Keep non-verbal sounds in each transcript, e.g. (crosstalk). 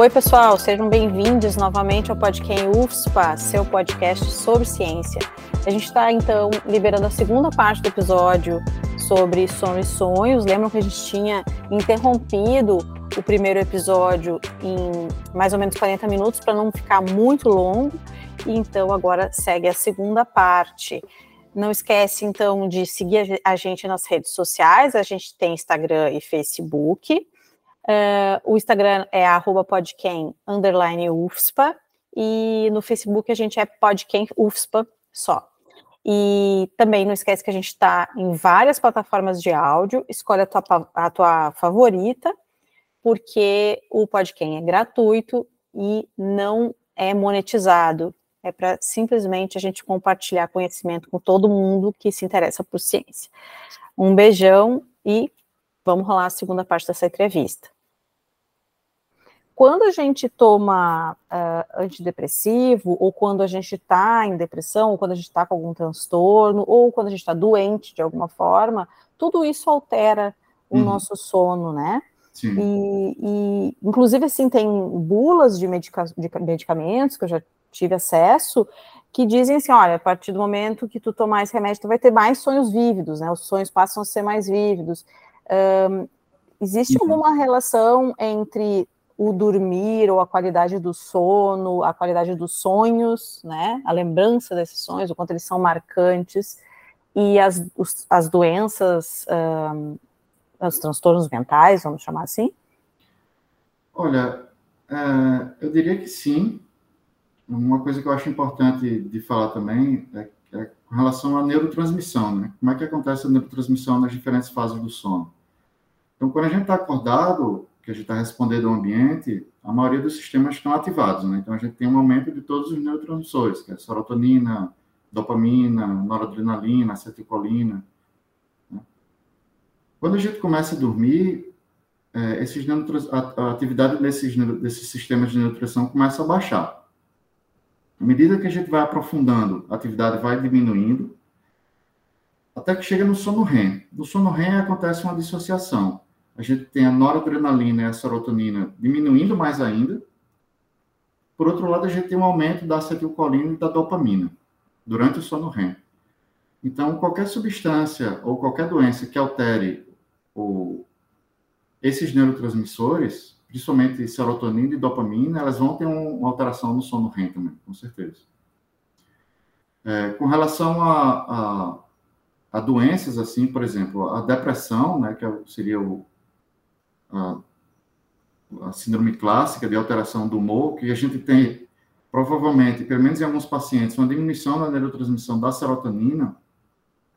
Oi, pessoal, sejam bem-vindos novamente ao podcast UFSPA, seu podcast sobre ciência. A gente está, então, liberando a segunda parte do episódio sobre sono e sonhos. Lembram que a gente tinha interrompido o primeiro episódio em mais ou menos 40 minutos para não ficar muito longo. E então agora segue a segunda parte. Não esquece então de seguir a gente nas redes sociais. A gente tem Instagram e Facebook. Uh, o Instagram é podquem, underline UFSPA, e no Facebook a gente é podquem UFSPA só. E também não esquece que a gente está em várias plataformas de áudio, escolhe a tua, a tua favorita, porque o Podquem é gratuito e não é monetizado. É para simplesmente a gente compartilhar conhecimento com todo mundo que se interessa por ciência. Um beijão e vamos rolar a segunda parte dessa entrevista. Quando a gente toma uh, antidepressivo, ou quando a gente está em depressão, ou quando a gente está com algum transtorno, ou quando a gente está doente de alguma forma, tudo isso altera o uhum. nosso sono, né? Sim. E, e, inclusive, assim, tem bulas de, medica de medicamentos que eu já tive acesso que dizem assim, olha, a partir do momento que tu tomar esse remédio, tu vai ter mais sonhos vívidos, né? Os sonhos passam a ser mais vívidos. Um, existe uhum. alguma relação entre o dormir ou a qualidade do sono, a qualidade dos sonhos, né? A lembrança desses sonhos, o quanto eles são marcantes, e as, os, as doenças, um, os transtornos mentais, vamos chamar assim? Olha, é, eu diria que sim. Uma coisa que eu acho importante de falar também é, é com relação à neurotransmissão, né? Como é que acontece a neurotransmissão nas diferentes fases do sono? Então, quando a gente está acordado, que a gente está respondendo ao ambiente, a maioria dos sistemas estão ativados, né? Então a gente tem um aumento de todos os neurotransmissores, que é serotonina, dopamina, noradrenalina, acetilcolina. Né? Quando a gente começa a dormir, é, esses a, atividade desses, desses sistemas de neurotransmissão começa a baixar. À medida que a gente vai aprofundando, a atividade vai diminuindo, até que chega no sono REM. No sono REM acontece uma dissociação a gente tem a noradrenalina e a serotonina diminuindo mais ainda. Por outro lado, a gente tem um aumento da acetilcolina e da dopamina durante o sono REM. Então, qualquer substância ou qualquer doença que altere o, esses neurotransmissores, principalmente serotonina e dopamina, elas vão ter um, uma alteração no sono REM também, com certeza. É, com relação a, a, a, doenças, assim, por exemplo, a depressão, né, que é seria o, a, síndrome clássica de alteração do humor, que a gente tem, provavelmente, pelo menos em alguns pacientes, uma diminuição na neurotransmissão da serotonina,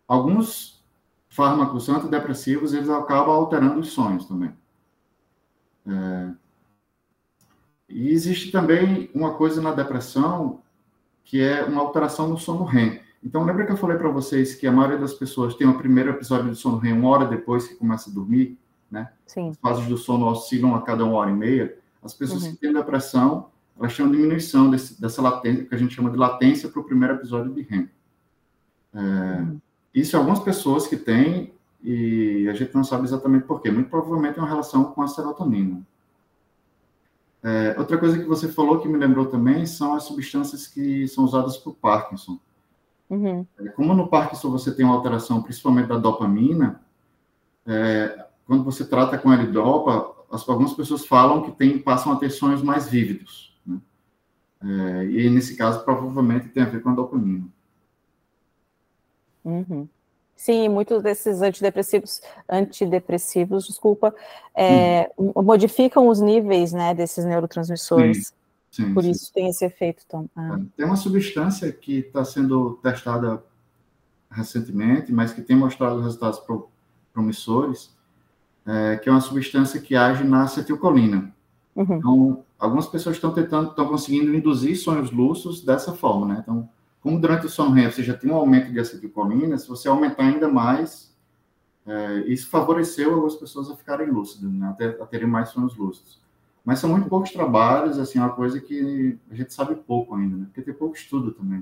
alguns fármacos antidepressivos, eles acabam alterando os sonhos também. É, e existe também uma coisa na depressão, que é uma alteração no sono REM. Então, lembra que eu falei para vocês que a maioria das pessoas tem o primeiro episódio de sono REM uma hora depois que começa a dormir? Né? Sim. As fases do sono oscilam a cada uma hora e meia. As pessoas uhum. que têm depressão, elas têm uma diminuição desse, dessa latência, que a gente chama de latência para o primeiro episódio de REM. É, uhum. Isso algumas pessoas que têm, e a gente não sabe exatamente por quê. Muito provavelmente é uma relação com a serotonina. É, outra coisa que você falou que me lembrou também são as substâncias que são usadas para o Parkinson. Uhum. É, como no Parkinson você tem uma alteração principalmente da dopamina, é, quando você trata com L-Dopa, algumas pessoas falam que tem, passam a ter sonhos mais vívidos. Né? É, e nesse caso, provavelmente tem a ver com a dopamina. Uhum. Sim, muitos desses antidepressivos, antidepressivos, desculpa, é, modificam os níveis, né, desses neurotransmissores. Sim, sim, Por sim. isso tem esse efeito. Então, ah. Tem uma substância que está sendo testada recentemente, mas que tem mostrado resultados promissores, é, que é uma substância que age na acetilcolina. Uhum. Então, algumas pessoas estão tentando, estão conseguindo induzir sonhos lúcidos dessa forma, né? Então, como durante o sono REM você já tem um aumento de acetilcolina, se você aumentar ainda mais, é, isso favoreceu algumas pessoas a ficarem lúcidas, né? a, a terem mais sonhos lúcidos. Mas são muito poucos trabalhos, assim, é uma coisa que a gente sabe pouco ainda, né? Porque tem pouco estudo também.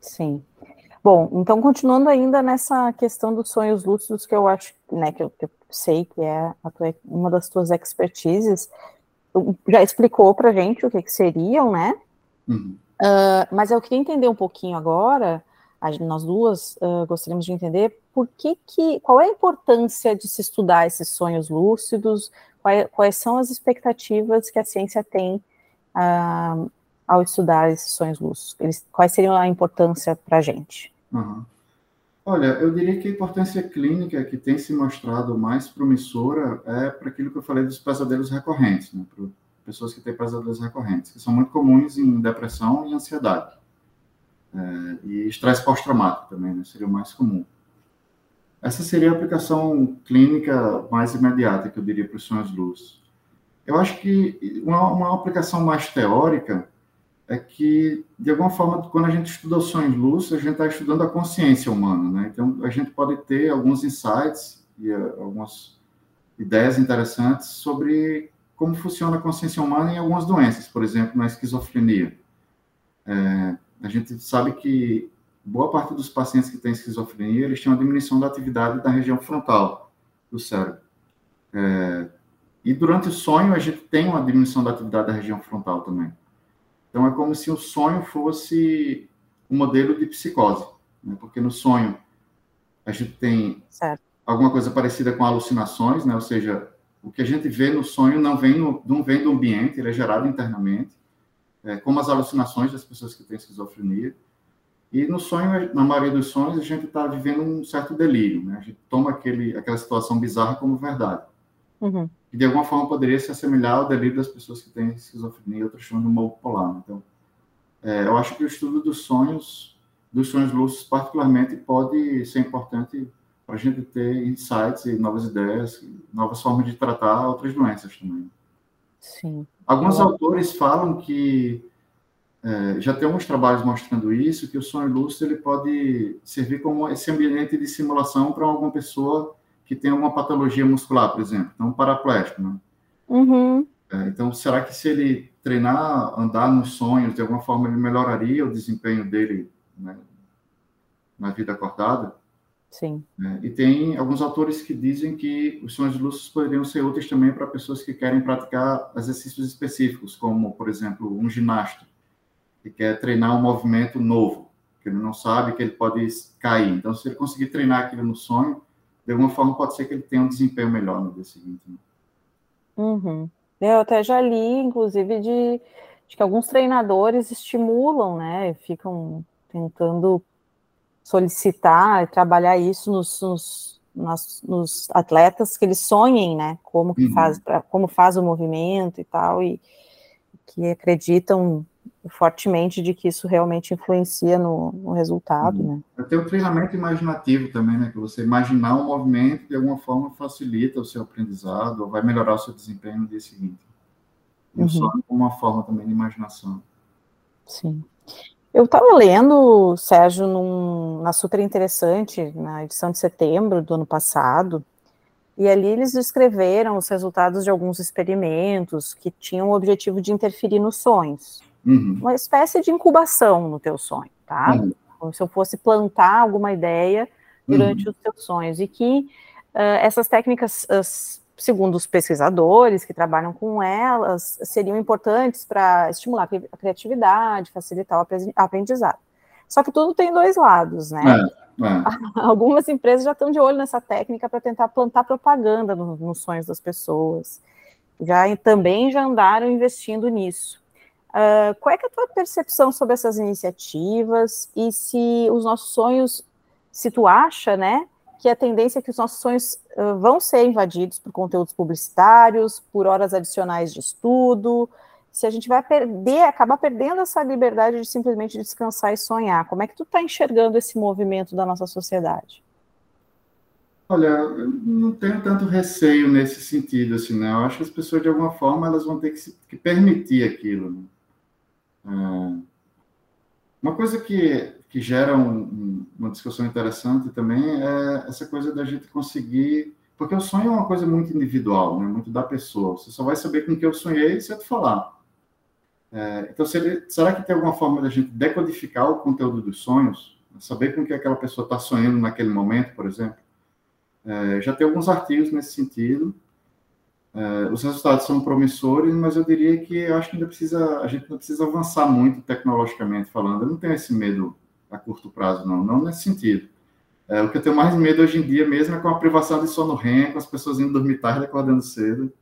Sim. Bom, então continuando ainda nessa questão dos sonhos lúcidos, que eu acho, né, que eu, que eu sei que é tua, uma das tuas expertises, já explicou para gente o que, que seriam, né? Uhum. Uh, mas eu queria entender um pouquinho agora, nós duas uh, gostaríamos de entender por que, que qual é a importância de se estudar esses sonhos lúcidos, quais, quais são as expectativas que a ciência tem uh, ao estudar esses sonhos lúcidos, Eles, quais seriam a importância para a gente? Uhum. Olha, eu diria que a importância clínica que tem se mostrado mais promissora é para aquilo que eu falei dos pesadelos recorrentes, né? para pessoas que têm pesadelos recorrentes, que são muito comuns em depressão e ansiedade. É, e estresse pós-traumático também, né? seria o mais comum. Essa seria a aplicação clínica mais imediata, que eu diria para os sonhos luz. Eu acho que uma, uma aplicação mais teórica é que, de alguma forma, quando a gente estuda os sonhos lúcidos, a gente está estudando a consciência humana, né? Então, a gente pode ter alguns insights e uh, algumas ideias interessantes sobre como funciona a consciência humana em algumas doenças, por exemplo, na esquizofrenia. É, a gente sabe que boa parte dos pacientes que têm esquizofrenia, eles têm uma diminuição da atividade da região frontal do cérebro. É, e durante o sonho, a gente tem uma diminuição da atividade da região frontal também. Então, é como se o sonho fosse um modelo de psicose, né? porque no sonho a gente tem certo. alguma coisa parecida com alucinações, né? ou seja, o que a gente vê no sonho não vem, no, não vem do ambiente, ele é gerado internamente, é, como as alucinações das pessoas que têm esquizofrenia. E no sonho, na maioria dos sonhos, a gente está vivendo um certo delírio, né? a gente toma aquele, aquela situação bizarra como verdade. Uhum que de alguma forma poderia se assemelhar ao delírio das pessoas que têm esquizofrenia ou transtorno bipolar. Então, é, eu acho que o estudo dos sonhos, dos sonhos lúcidos particularmente, pode ser importante para a gente ter insights e novas ideias, novas formas de tratar outras doenças também. Sim. Alguns eu... autores falam que é, já tem alguns trabalhos mostrando isso, que o sonho lúcido ele pode servir como esse ambiente de simulação para alguma pessoa que tem alguma patologia muscular, por exemplo, então paraplégico, né? Uhum. É, então, será que se ele treinar, andar nos sonhos, de alguma forma ele melhoraria o desempenho dele né, na vida acordada? Sim. É, e tem alguns autores que dizem que os sonhos lúcidos poderiam ser úteis também para pessoas que querem praticar exercícios específicos, como, por exemplo, um ginasta que quer treinar um movimento novo, que ele não sabe que ele pode cair. Então, se ele conseguir treinar aquilo no sonho, de alguma forma pode ser que ele tenha um desempenho melhor no dia seguinte. Né? Uhum. Eu até já li, inclusive, de, de, que alguns treinadores estimulam, né? Ficam tentando solicitar e trabalhar isso nos, nos, nas, nos, atletas que eles sonhem, né? Como que uhum. faz, como faz o movimento e tal, e que acreditam fortemente de que isso realmente influencia no, no resultado, uhum. né? Tem o treinamento imaginativo também, né? Que você imaginar um movimento de alguma forma facilita o seu aprendizado ou vai melhorar o seu desempenho no dia seguinte. E uhum. só como uma forma também de imaginação. Sim. Eu estava lendo, Sérgio, num, na super interessante, na edição de setembro do ano passado, e ali eles descreveram os resultados de alguns experimentos que tinham o objetivo de interferir nos sonhos. Uhum. Uma espécie de incubação no teu sonho, tá? Uhum. Como se eu fosse plantar alguma ideia durante uhum. os teus sonhos. E que uh, essas técnicas, uh, segundo os pesquisadores que trabalham com elas, seriam importantes para estimular a criatividade, facilitar o aprendizado. Só que tudo tem dois lados, né? É, é. (laughs) Algumas empresas já estão de olho nessa técnica para tentar plantar propaganda no, nos sonhos das pessoas. Já também já andaram investindo nisso. Uh, qual é, é, a tua percepção sobre essas iniciativas e se os nossos sonhos, se tu acha, né, que a tendência é que os nossos sonhos uh, vão ser invadidos por conteúdos publicitários, por horas adicionais de estudo, se a gente vai perder, acabar perdendo essa liberdade de simplesmente descansar e sonhar. Como é que tu está enxergando esse movimento da nossa sociedade? Olha, eu não tenho tanto receio nesse sentido, assim, né? Eu acho que as pessoas, de alguma forma, elas vão ter que, se, que permitir aquilo. Né? É, uma coisa que, que gera um, uma discussão interessante também é essa coisa da gente conseguir. Porque o sonho é uma coisa muito individual, né? muito da pessoa. Você só vai saber com que eu sonhei se eu te falar. É, então, será que tem alguma forma da gente decodificar o conteúdo dos sonhos? Saber com que aquela pessoa está sonhando naquele momento, por exemplo? É, já tem alguns artigos nesse sentido. É, os resultados são promissores, mas eu diria que acho que ainda precisa, a gente não precisa avançar muito tecnologicamente falando. Eu não tenho esse medo a curto prazo, não, não nesse sentido. É, o que eu tenho mais medo hoje em dia mesmo é com a privação de sono REM, com as pessoas indo dormir tarde, acordando cedo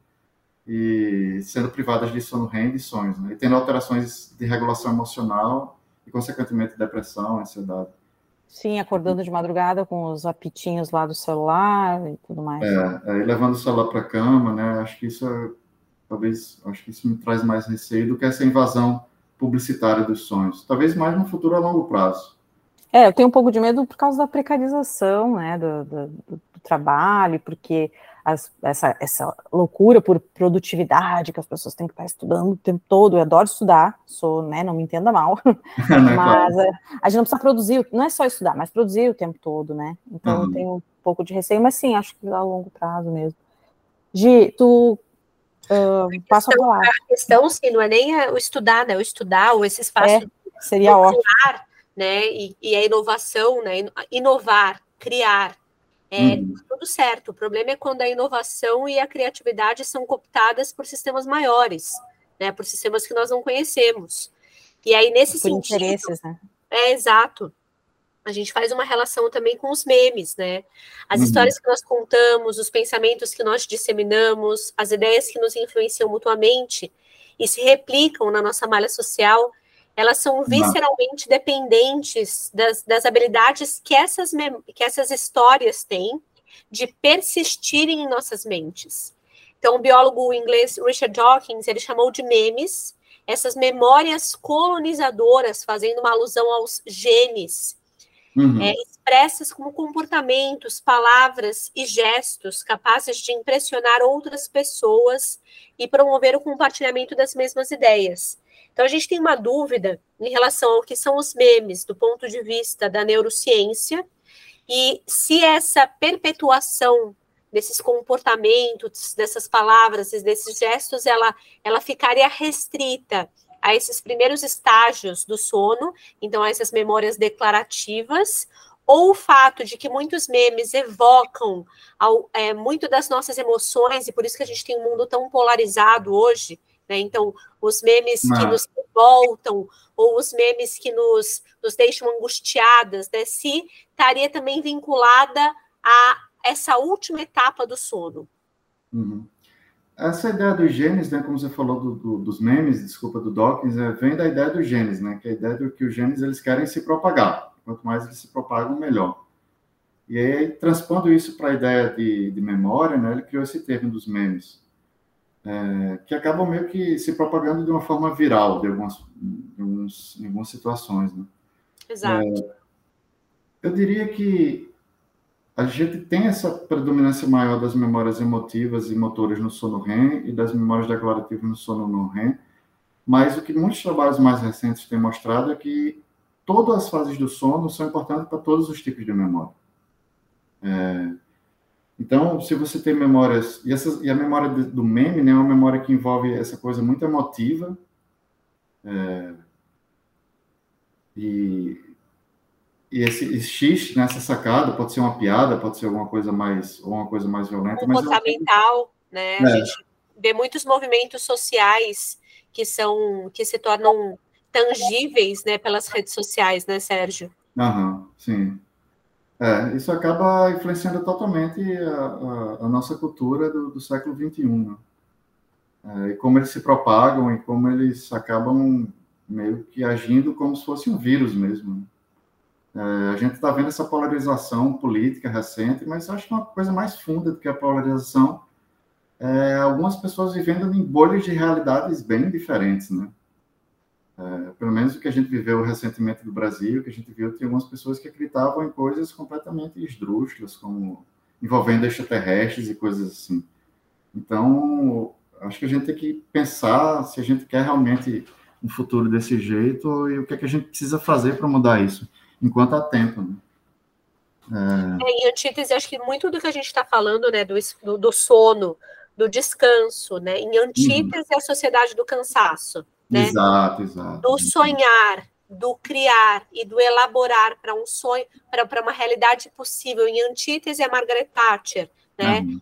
e sendo privadas de sono REM e de sonhos, né? e tendo alterações de regulação emocional e, consequentemente, depressão, ansiedade. Sim, acordando de madrugada com os apitinhos lá do celular e tudo mais. É, aí levando o celular para a cama, né? Acho que isso é, talvez, acho que isso me traz mais receio do que essa invasão publicitária dos sonhos. Talvez mais no futuro a longo prazo. É, eu tenho um pouco de medo por causa da precarização, né, do, do, do trabalho, porque as, essa, essa loucura por produtividade que as pessoas têm que estar estudando o tempo todo. Eu adoro estudar, sou, né, não me entenda mal, (laughs) mas a, a, gente não precisa produzir, não é só estudar, mas produzir o tempo todo, né? Então uhum. eu tenho um pouco de receio, mas sim, acho que a longo prazo mesmo. Gi, tu uh, a passa a palavra. A questão, sim, não é nem o estudar, né? O estudar, ou esse espaço é, seria ótimo. né? E, e a inovação, né? Inovar, criar, é hum. tudo certo. O problema é quando a inovação e a criatividade são cooptadas por sistemas maiores, né? Por sistemas que nós não conhecemos. E aí, nesse por sentido. Interesses, né? É exato. A gente faz uma relação também com os memes, né? As uhum. histórias que nós contamos, os pensamentos que nós disseminamos, as ideias que nos influenciam mutuamente e se replicam na nossa malha social elas são visceralmente dependentes das, das habilidades que essas, que essas histórias têm de persistirem em nossas mentes. Então, o biólogo inglês Richard Dawkins, ele chamou de memes essas memórias colonizadoras, fazendo uma alusão aos genes, uhum. é, expressas como comportamentos, palavras e gestos capazes de impressionar outras pessoas e promover o compartilhamento das mesmas ideias. Então, a gente tem uma dúvida em relação ao que são os memes do ponto de vista da neurociência e se essa perpetuação desses comportamentos, dessas palavras, desses gestos, ela, ela ficaria restrita a esses primeiros estágios do sono, então a essas memórias declarativas, ou o fato de que muitos memes evocam ao, é, muito das nossas emoções, e por isso que a gente tem um mundo tão polarizado hoje, né? Então, os memes Não. que nos voltam, ou os memes que nos, nos deixam angustiadas, né? se estaria também vinculada a essa última etapa do sono. Uhum. Essa ideia dos genes, né, como você falou do, do, dos memes, desculpa, do Dawkins, é, vem da ideia dos genes, né, que é a ideia de que os genes eles querem se propagar. Quanto mais eles se propagam, melhor. E aí, transpondo isso para a ideia de, de memória, né, ele criou esse termo dos memes é, que acabam meio que se propagando de uma forma viral de algumas, de alguns, em algumas situações. Né? Exato. É, eu diria que a gente tem essa predominância maior das memórias emotivas e motoras no sono REM e das memórias declarativas no sono não REM, mas o que muitos trabalhos mais recentes têm mostrado é que todas as fases do sono são importantes para todos os tipos de memória. É, então, se você tem memórias, e, e a memória do meme né, é uma memória que envolve essa coisa muito emotiva, é, e, e esse, esse X nessa sacada pode ser uma piada, pode ser alguma coisa mais, ou uma coisa mais violenta. Comportamental, mas né? É. A gente vê muitos movimentos sociais que são, que se tornam tangíveis, né, pelas redes sociais, né, Sérgio? Aham, sim. É, isso acaba influenciando totalmente a, a, a nossa cultura do, do século XXI, né? é, e como eles se propagam e como eles acabam meio que agindo como se fosse um vírus mesmo. Né? É, a gente está vendo essa polarização política recente, mas acho que uma coisa mais funda do que a polarização é algumas pessoas vivendo em bolhas de realidades bem diferentes, né? É, pelo menos o que a gente viveu recentemente no Brasil, que a gente viu, tem algumas pessoas que acreditavam em coisas completamente esdrúxulas, como envolvendo extraterrestres e coisas assim. Então, acho que a gente tem que pensar se a gente quer realmente um futuro desse jeito e o que, é que a gente precisa fazer para mudar isso, enquanto há tempo. Né? É... É, em antítese, acho que muito do que a gente está falando, né, do, do, do, sono, do descanso, né, em antítese uhum. é a sociedade do cansaço. Né? Exato, exato. Do sonhar, do criar e do elaborar para um sonho, para uma realidade possível. Em antítese a Margaret Thatcher, né? Uhum.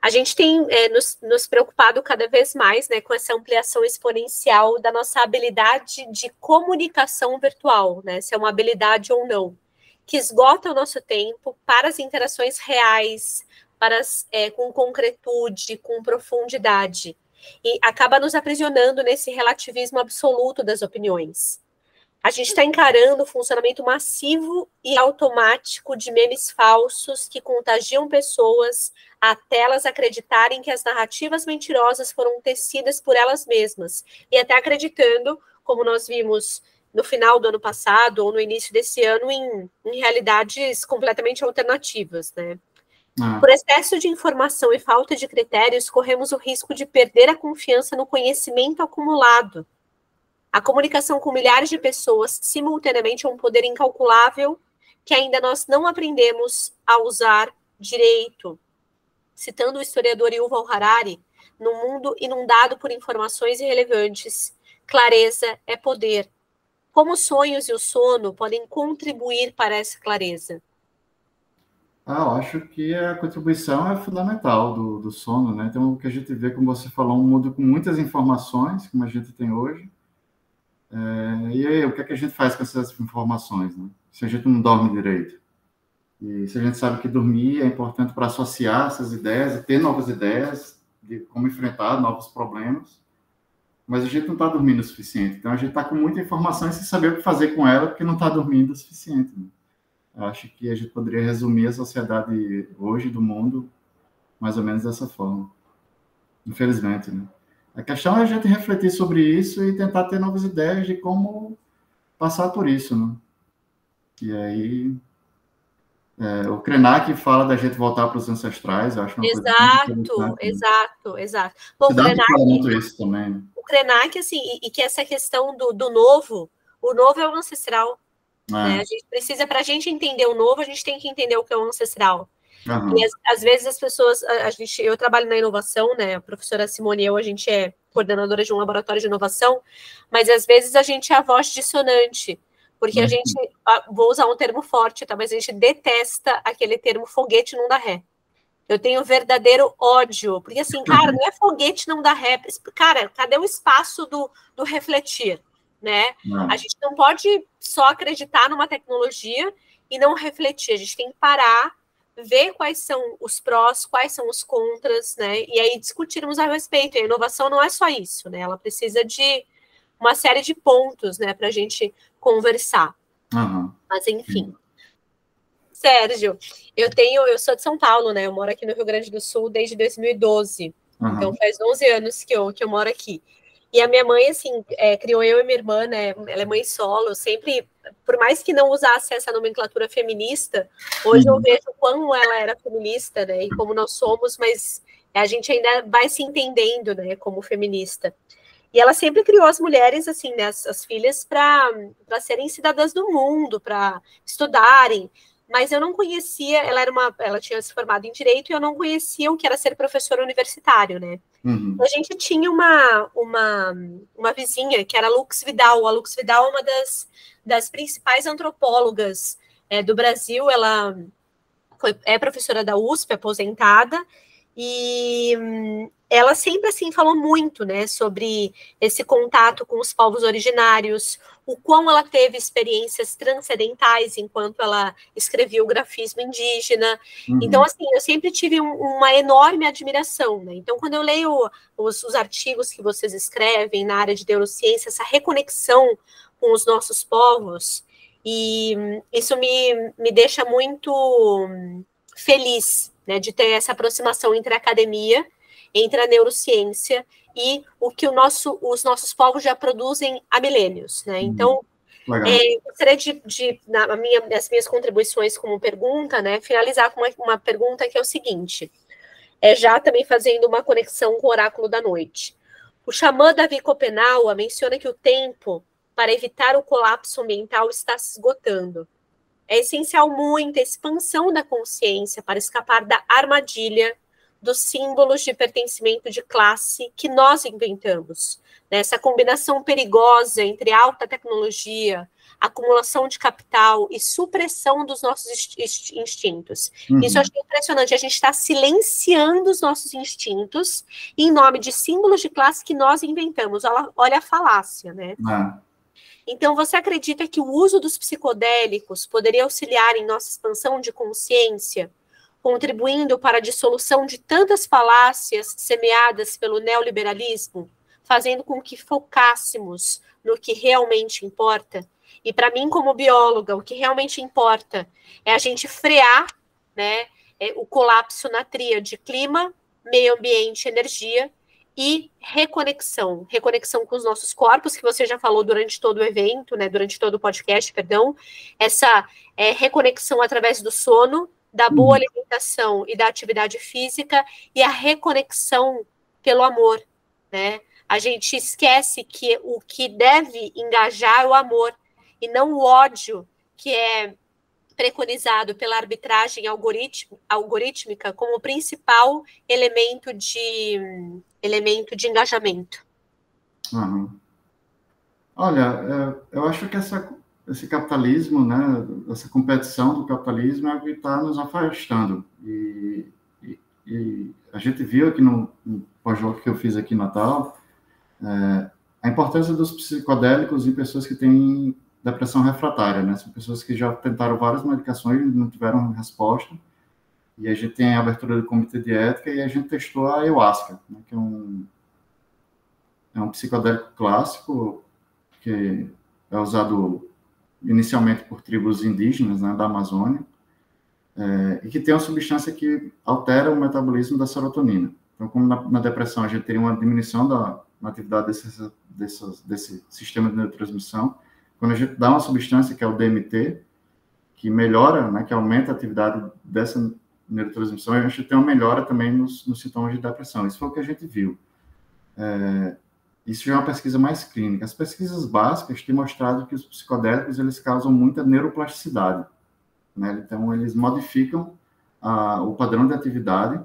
A gente tem é, nos, nos, preocupado cada vez mais né, com essa ampliação exponencial da nossa habilidade de comunicação virtual, né, se é uma habilidade ou não, que esgota o nosso tempo para as interações reais, para as, é, com concretude, com profundidade, e acaba nos aprisionando nesse relativismo absoluto das opiniões. A gente está encarando o funcionamento massivo e automático de memes falsos que contagiam pessoas até elas acreditarem que as narrativas mentirosas foram tecidas por elas mesmas e até acreditando, como nós vimos no final do ano passado ou no início desse ano, em, em realidades completamente alternativas, né? Ah. Por excesso de informação e falta de critérios, corremos o risco de perder a confiança no conhecimento acumulado a comunicação com milhares de pessoas simultaneamente é um poder incalculável que ainda nós não aprendemos a usar direito. Citando o historiador Yuval Harari, no mundo inundado por informações irrelevantes, clareza é poder. Como os sonhos e o sono podem contribuir para essa clareza? Ah, eu acho que a contribuição é fundamental do, do sono, né? Então, o que a gente vê, como você falou, um mundo com muitas informações, como a gente tem hoje, é, e aí, o que, é que a gente faz com essas informações, né? Se a gente não dorme direito. E se a gente sabe que dormir é importante para associar essas ideias ter novas ideias de como enfrentar novos problemas, mas a gente não está dormindo o suficiente. Então a gente está com muita informação e sem saber o que fazer com ela porque não está dormindo o suficiente. Né? Acho que a gente poderia resumir a sociedade hoje do mundo mais ou menos dessa forma. Infelizmente, né? A questão é a gente refletir sobre isso e tentar ter novas ideias de como passar por isso, né? E aí, é, o Krenak fala da gente voltar para os ancestrais, eu acho uma exato, coisa Exato, né? exato, Bom, o Krenak, muito isso também. Né? O Krenak, assim, e, e, que essa questão do, do novo, o novo é o ancestral. É. Né? A gente precisa, para a gente entender o novo, a gente tem que entender o que é o ancestral. Uhum. E às, vezes as pessoas, a, a, gente, eu trabalho na inovação, né? A professora Simone e eu, a gente é coordenadora de um laboratório de inovação, mas às vezes a gente é a voz dissonante, porque uhum. a gente, vou usar um termo forte, tá? Mas a gente detesta aquele termo foguete não dá ré. Eu tenho verdadeiro ódio, porque assim, cara, não é foguete não dá ré. Cara, cadê o espaço do, do refletir, né? Não. A gente não pode só acreditar numa tecnologia e não refletir. A gente tem que parar ver quais são os prós, quais são os contras, né? E aí discutirmos a respeito. E a inovação não é só isso, né? Ela precisa de uma série de pontos, né, para a gente conversar. Uhum. Mas enfim. Sérgio, eu tenho, eu sou de São Paulo, né? Eu moro aqui no Rio Grande do Sul desde 2012. Uhum. Então faz 11 anos que eu, que eu moro aqui. E a minha mãe, assim, é, criou eu e minha irmã, né? Ela é mãe solo, sempre, por mais que não usasse essa nomenclatura feminista, hoje uhum. eu vejo como ela era feminista, né? E como nós somos, mas a gente ainda vai se entendendo, né? Como feminista. E ela sempre criou as mulheres, assim, né? As, as filhas para serem cidadãs do mundo, para estudarem, mas eu não conhecia, ela era uma, ela tinha se formado em direito e eu não conhecia o que era ser professor universitário, né? Uhum. A gente tinha uma, uma, uma vizinha que era Lux Vidal. A Lux Vidal é uma das, das principais antropólogas é, do Brasil. Ela foi, é professora da USP, aposentada, e hum, ela sempre assim falou muito, né, sobre esse contato com os povos originários, o quão ela teve experiências transcendentais enquanto ela escrevia o grafismo indígena. Uhum. Então, assim, eu sempre tive um, uma enorme admiração, né? Então, quando eu leio os, os artigos que vocês escrevem na área de neurociência, essa reconexão com os nossos povos, e isso me, me deixa muito feliz, né, de ter essa aproximação entre a academia entre a neurociência e o que o nosso, os nossos povos já produzem há milênios. Né? Uhum. Então, é, gostaria de, de na minha, as minhas contribuições como pergunta, né, finalizar com uma, uma pergunta que é o seguinte, é já também fazendo uma conexão com o oráculo da noite. O xamã Davi Copenaua menciona que o tempo para evitar o colapso mental está se esgotando. É essencial muita expansão da consciência para escapar da armadilha dos símbolos de pertencimento de classe que nós inventamos. Né? Essa combinação perigosa entre alta tecnologia, acumulação de capital e supressão dos nossos instintos. Uhum. Isso eu achei impressionante. A gente está silenciando os nossos instintos em nome de símbolos de classe que nós inventamos. Olha, olha a falácia, né? Uhum. Então, você acredita que o uso dos psicodélicos poderia auxiliar em nossa expansão de consciência, contribuindo para a dissolução de tantas falácias semeadas pelo neoliberalismo, fazendo com que focássemos no que realmente importa? E para mim, como bióloga, o que realmente importa é a gente frear né, é, o colapso na tríade clima, meio ambiente, energia, e reconexão, reconexão com os nossos corpos, que você já falou durante todo o evento, né, durante todo o podcast, perdão, essa é, reconexão através do sono, da boa uhum. alimentação e da atividade física, e a reconexão pelo amor, né? A gente esquece que o que deve engajar é o amor, e não o ódio, que é preconizado pela arbitragem algorítmica como principal elemento de elemento de engajamento. Uhum. Olha, é, eu acho que essa, esse capitalismo, né, essa competição do capitalismo é o que está nos afastando. E, e, e, a gente viu aqui no, no pós-jogo que eu fiz aqui em Natal, é, a importância dos psicodélicos em pessoas que têm depressão refratária, né? São pessoas que já tentaram várias medicações e não tiveram resposta. E a gente tem a abertura do comitê de ética e a gente testou a ayahuasca, né? que é um, é um psicodélico clássico que é usado inicialmente por tribos indígenas né, da Amazônia é, e que tem uma substância que altera o metabolismo da serotonina. Então, como na, na depressão a gente teria uma diminuição da atividade desse, desse, desse sistema de neurotransmissão, quando a gente dá uma substância que é o DMT, que melhora, né, que aumenta a atividade dessa neurotransmissão, a gente tem uma melhora também nos, nos sintomas de depressão. Isso foi o que a gente viu. É, isso já é uma pesquisa mais clínica. As pesquisas básicas têm mostrado que os psicodélicos eles causam muita neuroplasticidade. Né? Então, eles modificam a, o padrão de atividade.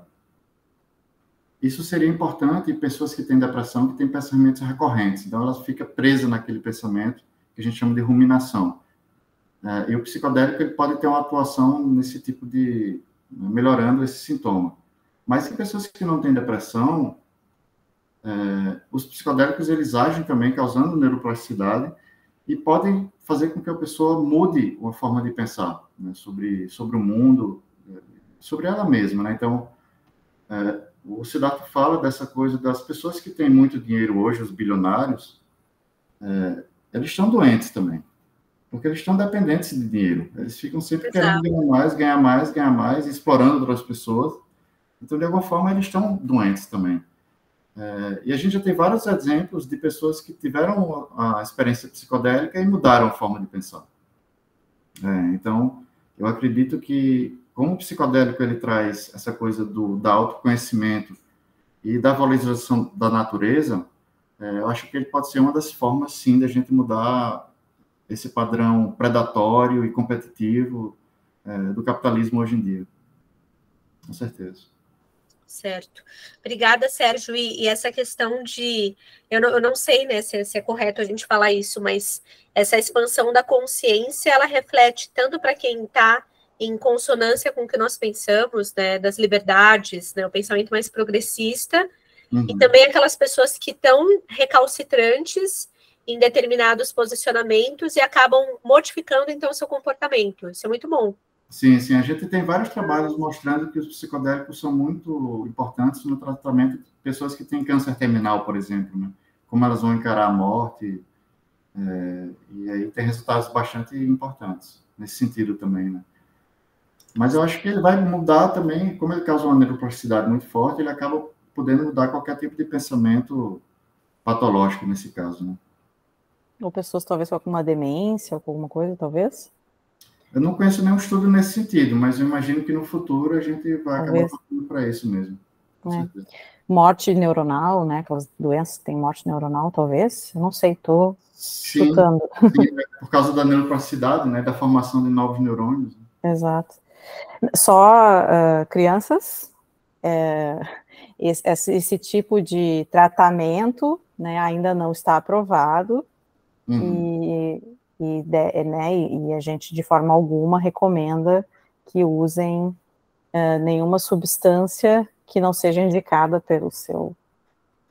Isso seria importante em pessoas que têm depressão, que têm pensamentos recorrentes. Então, ela fica presa naquele pensamento que a gente chama de ruminação. É, e o psicodélico ele pode ter uma atuação nesse tipo de melhorando esse sintoma. Mas em pessoas que não têm depressão, é, os psicodélicos eles agem também causando neuroplasticidade e podem fazer com que a pessoa mude uma forma de pensar né, sobre sobre o mundo, sobre ela mesma, né? Então, é, o Siddhartha fala dessa coisa das pessoas que têm muito dinheiro hoje, os bilionários, é, eles estão doentes também. Porque eles estão dependentes de dinheiro. Eles ficam sempre Exato. querendo ganhar mais, ganhar mais, ganhar mais, explorando outras pessoas. Então, de alguma forma, eles estão doentes também. É, e a gente já tem vários exemplos de pessoas que tiveram a experiência psicodélica e mudaram a forma de pensar. É, então, eu acredito que, como o psicodélico ele traz essa coisa do da autoconhecimento e da valorização da natureza, é, eu acho que ele pode ser uma das formas, sim, da gente mudar esse padrão predatório e competitivo é, do capitalismo hoje em dia. Com certeza. Certo. Obrigada, Sérgio. E, e essa questão de. Eu não, eu não sei né, se, se, é correto a gente falar isso, mas essa expansão da consciência ela reflete tanto para quem está em consonância com o que nós pensamos, né, das liberdades, né, o pensamento mais progressista, Uhum. E também aquelas pessoas que estão recalcitrantes em determinados posicionamentos e acabam modificando então o seu comportamento. Isso é muito bom. Sim, sim. A gente tem vários trabalhos mostrando que os psicodélicos são muito importantes no tratamento de pessoas que têm câncer terminal, por exemplo, né? Como elas vão encarar a morte. É, e aí tem resultados bastante importantes nesse sentido também, né? Mas eu acho que ele vai mudar também, como ele causa uma neuroplasticidade muito forte, ele acaba podendo mudar qualquer tipo de pensamento patológico nesse caso, né? Ou pessoas talvez com alguma demência ou com alguma coisa, talvez? Eu não conheço nenhum estudo nesse sentido, mas eu imagino que no futuro a gente vai talvez. acabar falando para isso mesmo. É. Morte neuronal, né? Aquelas doenças que têm morte neuronal, talvez. Eu não sei, estou chutando. Sim, é por causa da neuroplasticidade, né? Da formação de novos neurônios. Exato. Só uh, crianças é, esse, esse, tipo de tratamento né, ainda não está aprovado uhum. e, e, né, e, a gente, de forma alguma, recomenda que usem uh, nenhuma substância que não seja indicada pelo seu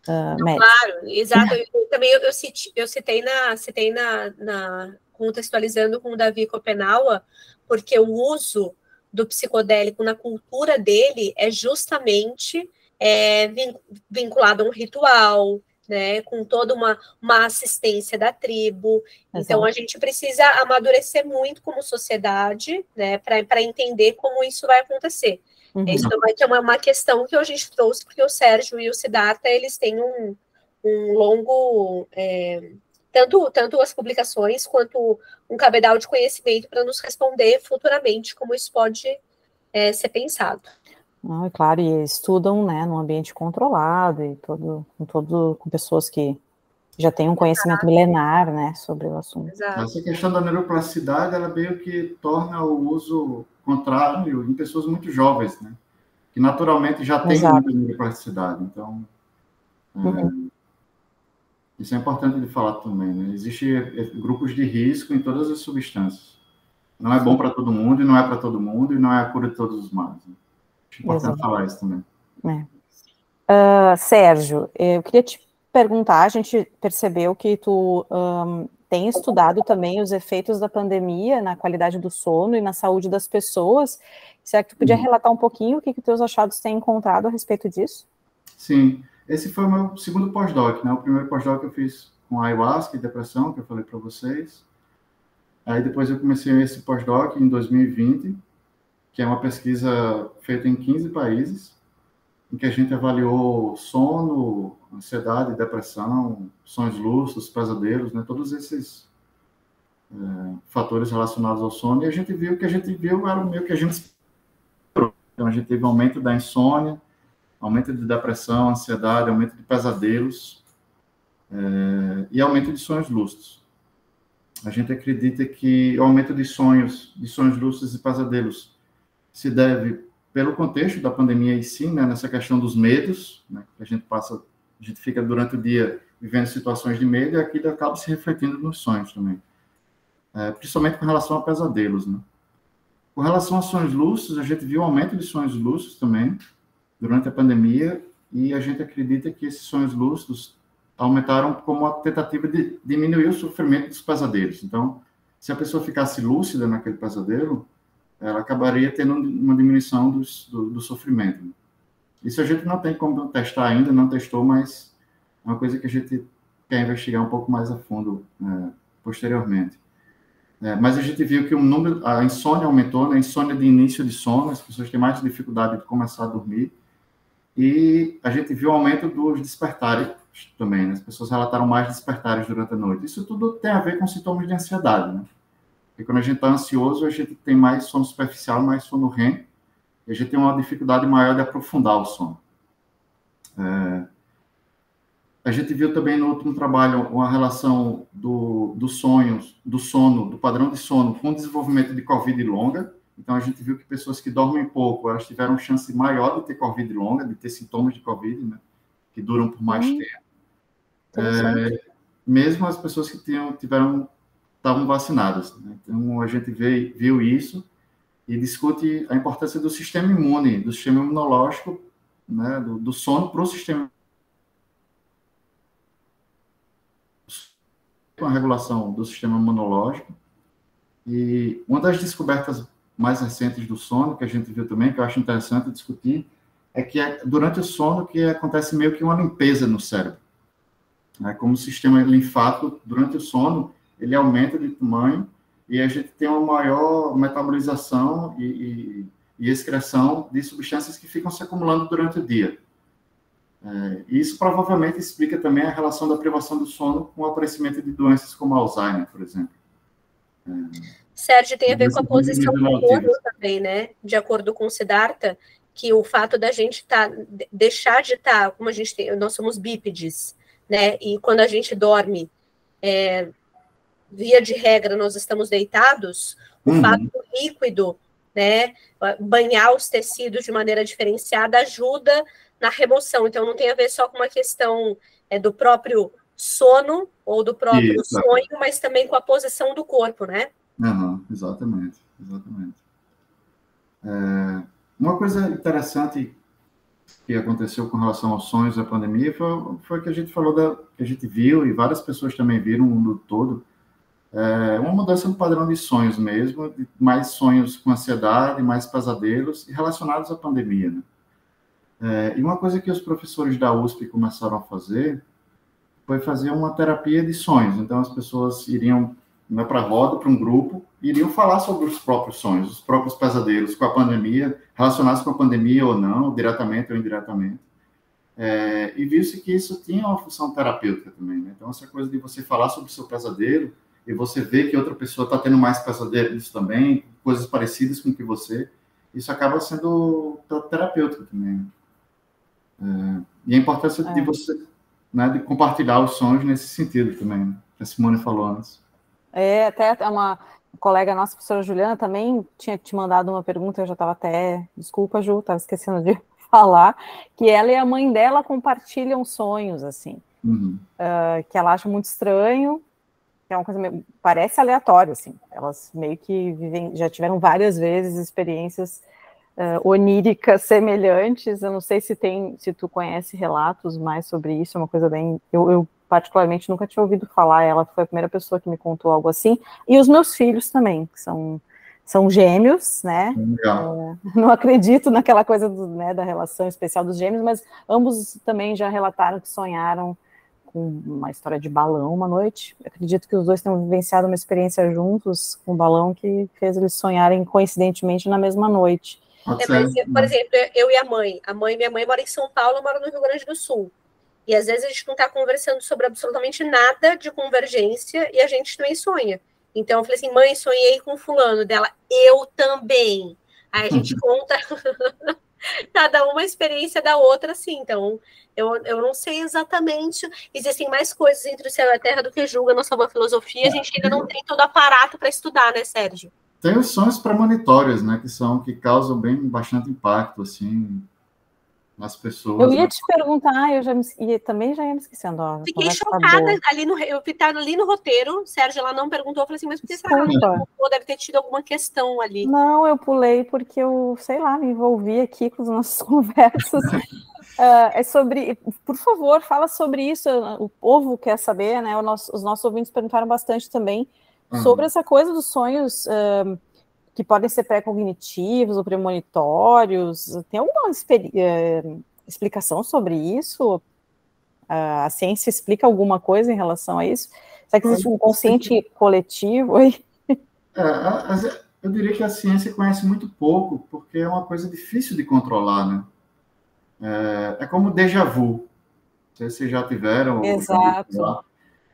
uh, médico. Claro, exato. Eu, também eu, eu, citei, eu citei, na, citei na, na contextualizando com o Davi Copenaua, porque o uso do psicodélico na cultura dele é justamente é, vinculado a um ritual, né, com toda uma, uma assistência da tribo. Exato. Então, a gente precisa amadurecer muito como sociedade, né, para entender como isso vai acontecer. Uhum. Isso é uma, uma questão que a gente trouxe, porque o Sérgio e o Siddhartha, eles têm um, um longo... É, tanto, tanto as publicações quanto um cabedal de conhecimento para nos responder futuramente como isso pode é, ser pensado. Ah, claro, e estudam né, num ambiente controlado e todo, com, todo, com pessoas que já têm um conhecimento Exato. milenar né, sobre o assunto. Exato. Essa questão da neuroplasticidade, ela meio que torna o uso contrário em pessoas muito jovens, né? Que naturalmente já têm muita neuroplasticidade. Então, é, uhum. Isso é importante de falar também, né? Existem é, grupos de risco em todas as substâncias. Não é bom para todo mundo, e não é para todo mundo, e não é a cura de todos os males. Né? É importante falar isso também. É. Uh, Sérgio, eu queria te perguntar, a gente percebeu que tu um, tem estudado também os efeitos da pandemia na qualidade do sono e na saúde das pessoas. Será que tu podia uhum. relatar um pouquinho o que, que teus achados têm encontrado a respeito disso? Sim, esse foi o meu segundo pós-doc, né? O primeiro pós-doc eu fiz com ayahuasca e depressão, que eu falei para vocês. Aí depois eu comecei esse pós-doc em 2020, que é uma pesquisa feita em 15 países, em que a gente avaliou sono, ansiedade, depressão, sonhos lúcidos, pesadelos, né? Todos esses é, fatores relacionados ao sono. E a gente viu que a gente viu era o meio que a gente então a gente teve um aumento da insônia, aumento de depressão, ansiedade, aumento de pesadelos é, e aumento de sonhos lúcidos. A gente acredita que o aumento de sonhos, de sonhos lúcidos e pesadelos se deve pelo contexto da pandemia em si, né, nessa questão dos medos, né, que a gente passa, a gente fica durante o dia vivendo situações de medo e aquilo acaba se refletindo nos sonhos também, é, principalmente com relação a pesadelos, né. Com relação a sonhos lúcidos, a gente viu um aumento de sonhos lúcidos também, durante a pandemia e a gente acredita que esses sonhos lúcidos aumentaram como uma tentativa de diminuir o sofrimento dos pesadelos. Então, se a pessoa ficasse lúcida naquele pesadelo, ela acabaria tendo uma diminuição do, do, sofrimento. Isso a gente não tem como testar ainda, não testou, mas é uma coisa que a gente quer investigar um pouco mais a fundo é, posteriormente. É, mas a gente viu que o número, a insônia aumentou, né? a insônia de início de sono, as pessoas têm mais dificuldade de começar a dormir, e a gente viu o aumento dos despertares também, né? As pessoas relataram mais despertares durante a noite. Isso tudo tem a ver com sintomas de ansiedade, né? Porque quando a gente está ansioso, a gente tem mais sono superficial, mais sono REM, e a gente tem uma dificuldade maior de aprofundar o sono. É... A gente viu também no último trabalho uma relação do, dos sonhos, do sono, do padrão de sono com o desenvolvimento de Covid longa, então, a gente viu que pessoas que dormem pouco, elas tiveram chance maior de ter Covid longa, de ter sintomas de Covid, né? Que duram por mais hum, tempo. É, mesmo as pessoas que tinham, tiveram, estavam vacinadas. Né? Então, a gente vê, viu isso e discute a importância do sistema imune, do sistema imunológico, né? do, do sono para o sistema com a regulação do sistema imunológico. E uma das descobertas mais recentes do sono, que a gente viu também, que eu acho interessante discutir, é que é durante o sono que acontece meio que uma limpeza no cérebro. É como o sistema linfático, durante o sono, ele aumenta de tamanho e a gente tem uma maior metabolização e, e, e excreção de substâncias que ficam se acumulando durante o dia. É, isso provavelmente explica também a relação da privação do sono com o aparecimento de doenças como Alzheimer, por exemplo. É, Sérgio, tem a ver com a posição do corpo também, né? De acordo com o Siddhartha, que o fato da gente tá, deixar de estar, tá, como a gente tem, nós somos bípedes, né? E quando a gente dorme, é, via de regra, nós estamos deitados, o uhum. fato do líquido né? Banhar os tecidos de maneira diferenciada ajuda na remoção. Então, não tem a ver só com uma questão é, do próprio sono ou do próprio Isso. sonho, mas também com a posição do corpo, né? Uhum, exatamente, exatamente. É, uma coisa interessante que aconteceu com relação aos sonhos da pandemia foi, foi que a gente falou da que a gente viu e várias pessoas também viram no mundo todo é, uma mudança no padrão de sonhos mesmo, mais sonhos com ansiedade, mais pesadelos relacionados à pandemia. Né? É, e uma coisa que os professores da USP começaram a fazer foi fazer uma terapia de sonhos. Então as pessoas iriam né, para a roda, para um grupo, iriam falar sobre os próprios sonhos, os próprios pesadelos com a pandemia, relacionados com a pandemia ou não, diretamente ou indiretamente. É, e viu-se que isso tinha uma função terapêutica também. Né? Então, essa coisa de você falar sobre o seu pesadelo e você ver que outra pessoa está tendo mais pesadelos também, coisas parecidas com que você, isso acaba sendo terapêutico também. É, e a importância é. de você né, de compartilhar os sonhos nesse sentido também, né? que a Simone falou antes. É, até uma colega nossa, a professora Juliana, também tinha te mandado uma pergunta, eu já estava até, desculpa, Ju, estava esquecendo de (laughs) falar, que ela e a mãe dela compartilham sonhos, assim, uhum. uh, que ela acha muito estranho, é uma coisa meio, parece aleatória, assim, elas meio que vivem, já tiveram várias vezes experiências uh, oníricas semelhantes, eu não sei se tem, se tu conhece relatos mais sobre isso, é uma coisa bem, eu, eu particularmente nunca tinha ouvido falar, ela foi a primeira pessoa que me contou algo assim, e os meus filhos também, que são, são gêmeos, né? É, não acredito naquela coisa do, né, da relação especial dos gêmeos, mas ambos também já relataram que sonharam com uma história de balão uma noite. Eu acredito que os dois tenham vivenciado uma experiência juntos com um balão que fez eles sonharem coincidentemente na mesma noite. É, mas, por exemplo, eu e a mãe. A mãe, minha mãe mora em São Paulo, eu moro no Rio Grande do Sul. E às vezes a gente não está conversando sobre absolutamente nada de convergência e a gente também sonha. Então eu falei assim, mãe, sonhei com fulano dela, eu também. Aí a gente (laughs) conta (laughs) (laughs) cada uma experiência da outra, assim. Então, eu, eu não sei exatamente. Existem mais coisas entre o céu e a terra do que julga a nossa boa filosofia. A gente ainda não tem todo o aparato para estudar, né, Sérgio? Tem os sonhos premonitórios, né? Que são que causam bem bastante impacto, assim nas pessoas. Eu ia né? te perguntar, eu já me, e também já ia me esquecendo. Ó, Fiquei chocada ali no, eu estava ali no roteiro, Sérgio, ela não perguntou, eu falei assim, mas por que será que ela não Deve ter tido alguma questão ali. Não, eu pulei porque eu, sei lá, me envolvi aqui com as nossas (laughs) conversas. Uh, é sobre, por favor, fala sobre isso. O povo quer saber, né? Nosso, os nossos ouvintes perguntaram bastante também uhum. sobre essa coisa dos sonhos. Uh, que podem ser pré-cognitivos ou premonitórios. Tem alguma é, explicação sobre isso? A ciência explica alguma coisa em relação a isso? Será que existe um consciente coletivo aí? (laughs) É, eu diria que a ciência conhece muito pouco, porque é uma coisa difícil de controlar, né? É, é como déjà vu. Não sei se vocês já tiveram. Exato.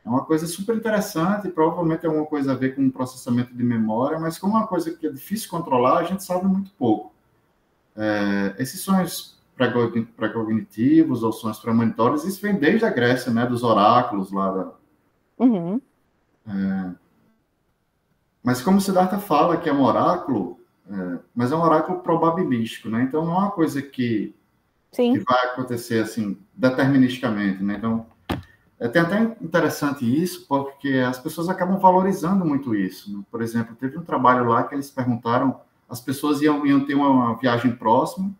É uma coisa super interessante, provavelmente é alguma coisa a ver com processamento de memória, mas como é uma coisa que é difícil controlar, a gente sabe muito pouco. É, esses sonhos pré-cognitivos ou sonhos premonitórios, isso vem desde a Grécia, né, dos oráculos lá. Da, uhum. é, mas como Siddhartha fala que é um oráculo, é, mas é um oráculo probabilístico, né? Então não é uma coisa que, que vai acontecer assim deterministicamente, né? Então é até interessante isso, porque as pessoas acabam valorizando muito isso. Né? Por exemplo, teve um trabalho lá que eles perguntaram, as pessoas iam, iam ter uma, uma viagem próxima,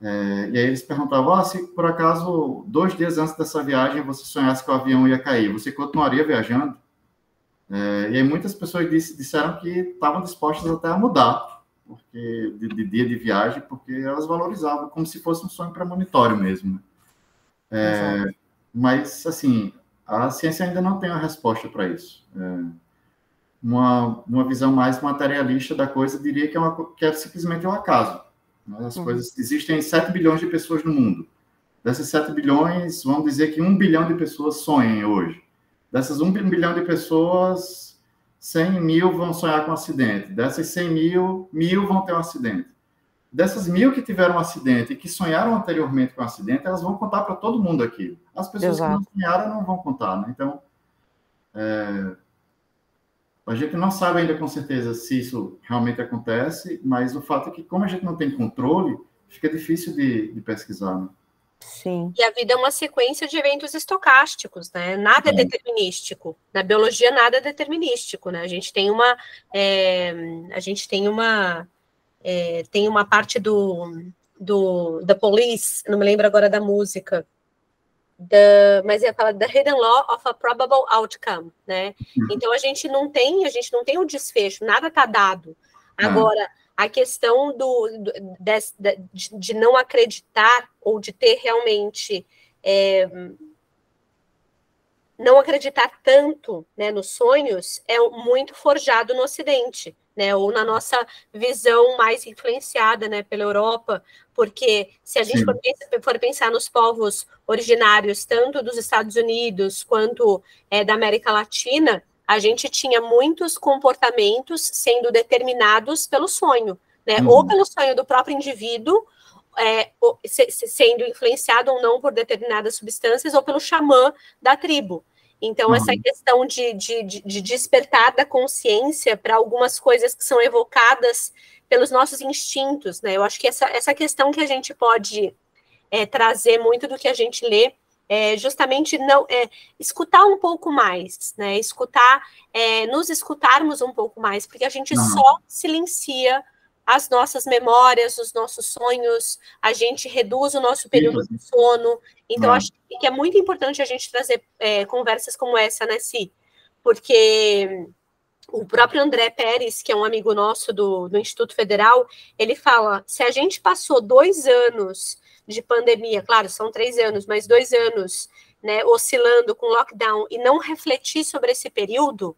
é, e aí eles perguntavam, ah, se por acaso, dois dias antes dessa viagem, você sonhasse que o avião ia cair, você continuaria viajando? É, e aí muitas pessoas disse, disseram que estavam dispostas até a mudar, porque de, de, dia de viagem, porque elas valorizavam como se fosse um sonho premonitório mesmo. Né? É, mas, assim, a ciência ainda não tem uma resposta para isso. É, uma, uma visão mais materialista da coisa diria que é, uma, que é simplesmente um acaso. Né? As uhum. coisas existem 7 bilhões de pessoas no mundo. Dessas 7 bilhões, vamos dizer que 1 bilhão de pessoas sonhem hoje. Dessas 1 bilhão de pessoas, 100 mil vão sonhar com um acidente. Dessas 100 mil, mil vão ter um acidente dessas mil que tiveram um acidente e que sonharam anteriormente com um acidente, elas vão contar para todo mundo aquilo. As pessoas Exato. que não sonharam não vão contar, né? Então, é... a gente não sabe ainda com certeza se isso realmente acontece, mas o fato é que, como a gente não tem controle, fica difícil de, de pesquisar. Né? Sim. E a vida é uma sequência de eventos estocásticos, né? Nada é, é determinístico. Na biologia, nada é determinístico, né? A gente tem uma. É, a gente tem uma. É, tem uma parte do, do da Police, não me lembro agora da música, The, mas ia falar the hidden law of a probable outcome, né? Uhum. Então a gente não tem, a gente não tem o um desfecho, nada está dado. Agora, a questão do, do de, de, de, não acreditar ou de ter realmente é, não acreditar tanto né, nos sonhos é muito forjado no Ocidente, né, ou na nossa visão mais influenciada né, pela Europa, porque se a gente for, for, pensar nos povos originários, tanto dos Estados Unidos quanto é, da América Latina, a gente tinha muitos comportamentos sendo determinados pelo sonho, né? Uhum. Ou pelo sonho do próprio indivíduo, é, se, se, sendo influenciado ou não por determinadas substâncias, ou pelo xamã da tribo. Então, uhum. essa questão de, de, de despertar da consciência para algumas coisas que são evocadas pelos nossos instintos, né? Eu acho que essa, essa questão que a gente pode é, trazer muito do que a gente lê é, justamente não é, escutar um pouco mais, né? Escutar, é, nos escutarmos um pouco mais, porque a gente uhum. só silencia as nossas memórias, os nossos sonhos, a gente reduz o nosso período de sono. Então, uhum. acho que é muito importante a gente trazer é, conversas como essa, né, Si? Porque o próprio André Pérez, que é um amigo nosso do, do Instituto Federal, ele fala: se a gente passou dois anos de pandemia, claro, são três anos, mas dois anos, né, oscilando com lockdown e não refletir sobre esse período,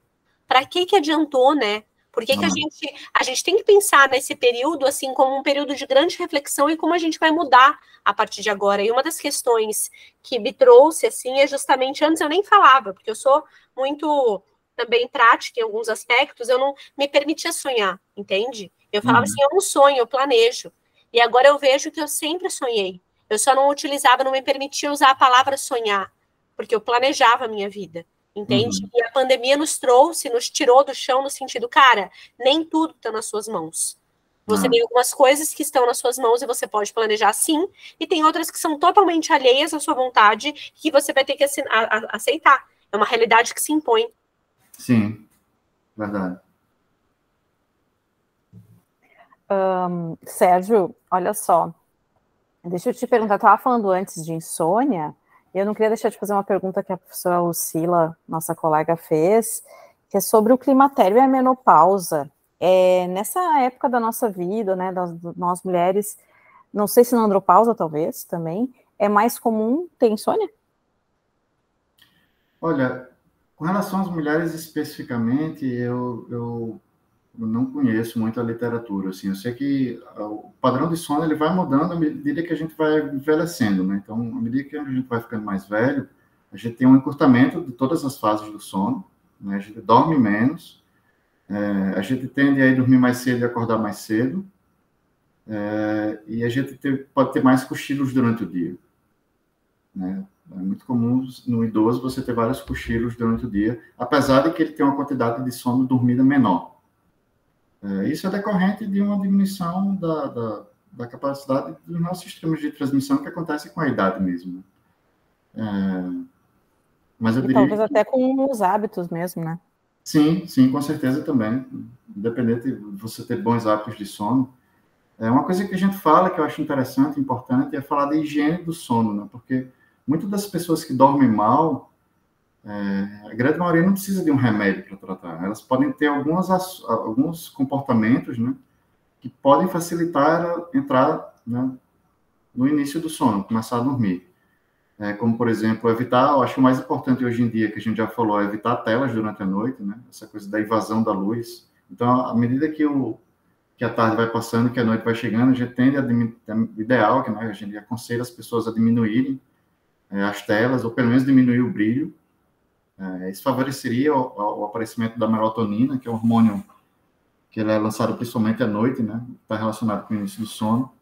para que que adiantou, né? Por que, que a gente a gente tem que pensar nesse período assim como um período de grande reflexão e como a gente vai mudar a partir de agora? E uma das questões que me trouxe assim é justamente antes eu nem falava, porque eu sou muito também prática em alguns aspectos, eu não me permitia sonhar, entende? Eu falava uhum. assim, eu não sonho, eu planejo. E agora eu vejo que eu sempre sonhei. Eu só não utilizava, não me permitia usar a palavra sonhar, porque eu planejava a minha vida, entende? Uhum. E a pandemia nos trouxe, nos tirou do chão no sentido, cara, nem tudo está nas suas mãos. Você uhum. tem algumas coisas que estão nas suas mãos e você pode planejar sim, e tem outras que são totalmente alheias à sua vontade que você vai ter que aceitar. É uma realidade que se impõe. Sim, verdade. Um, Sérgio, olha só. Deixa eu te perguntar, eu estava falando antes de insônia, eu não queria deixar de fazer uma pergunta que a professora Lucila, nossa colega, fez, que é sobre o climatério e a menopausa. É, nessa época da nossa vida, né, das, nós mulheres, não sei se na andropausa talvez também, é mais comum ter insônia? Olha, com relação às mulheres especificamente, eu, eu, eu não conheço muito a literatura. Assim, eu sei que o padrão de sono ele vai mudando à medida que a gente vai envelhecendo, né? Então, à medida que a gente vai ficando mais velho, a gente tem um encurtamento de todas as fases do sono, né? A gente dorme menos, é, a gente tende a dormir mais cedo e acordar mais cedo, é, e a gente ter, pode ter mais cochilos durante o dia, né? É muito comum no idoso você ter vários cochilos durante o dia, apesar de que ele tem uma quantidade de sono dormida menor. É, isso é decorrente de uma diminuição da, da, da, capacidade dos nossos sistemas de transmissão que acontece com a idade mesmo. É, mas eu e diria talvez que... até com os hábitos mesmo, né? Sim, sim, com certeza também. Independente de você ter bons hábitos de sono. É uma coisa que a gente fala que eu acho interessante, importante, é falar da higiene do sono, né? Porque muitas das pessoas que dormem mal, é, a grande maioria não precisa de um remédio para tratar. Elas podem ter algumas, alguns comportamentos, né, que podem facilitar ela entrar né, no início do sono, começar a dormir. É, como, por exemplo, evitar, eu acho o mais importante hoje em dia, que a gente já falou, é evitar telas durante a noite, né, essa coisa da invasão da luz. Então, à medida que, o, que a tarde vai passando, que a noite vai chegando, a gente tende a, o ideal, que né, a gente aconselha as pessoas a diminuírem é, as telas, ou pelo menos diminuir o brilho. É, isso favoreceria o, o, aparecimento da melatonina, que é um hormônio que ele é lançado principalmente à noite, né? Está relacionado com o início do sono.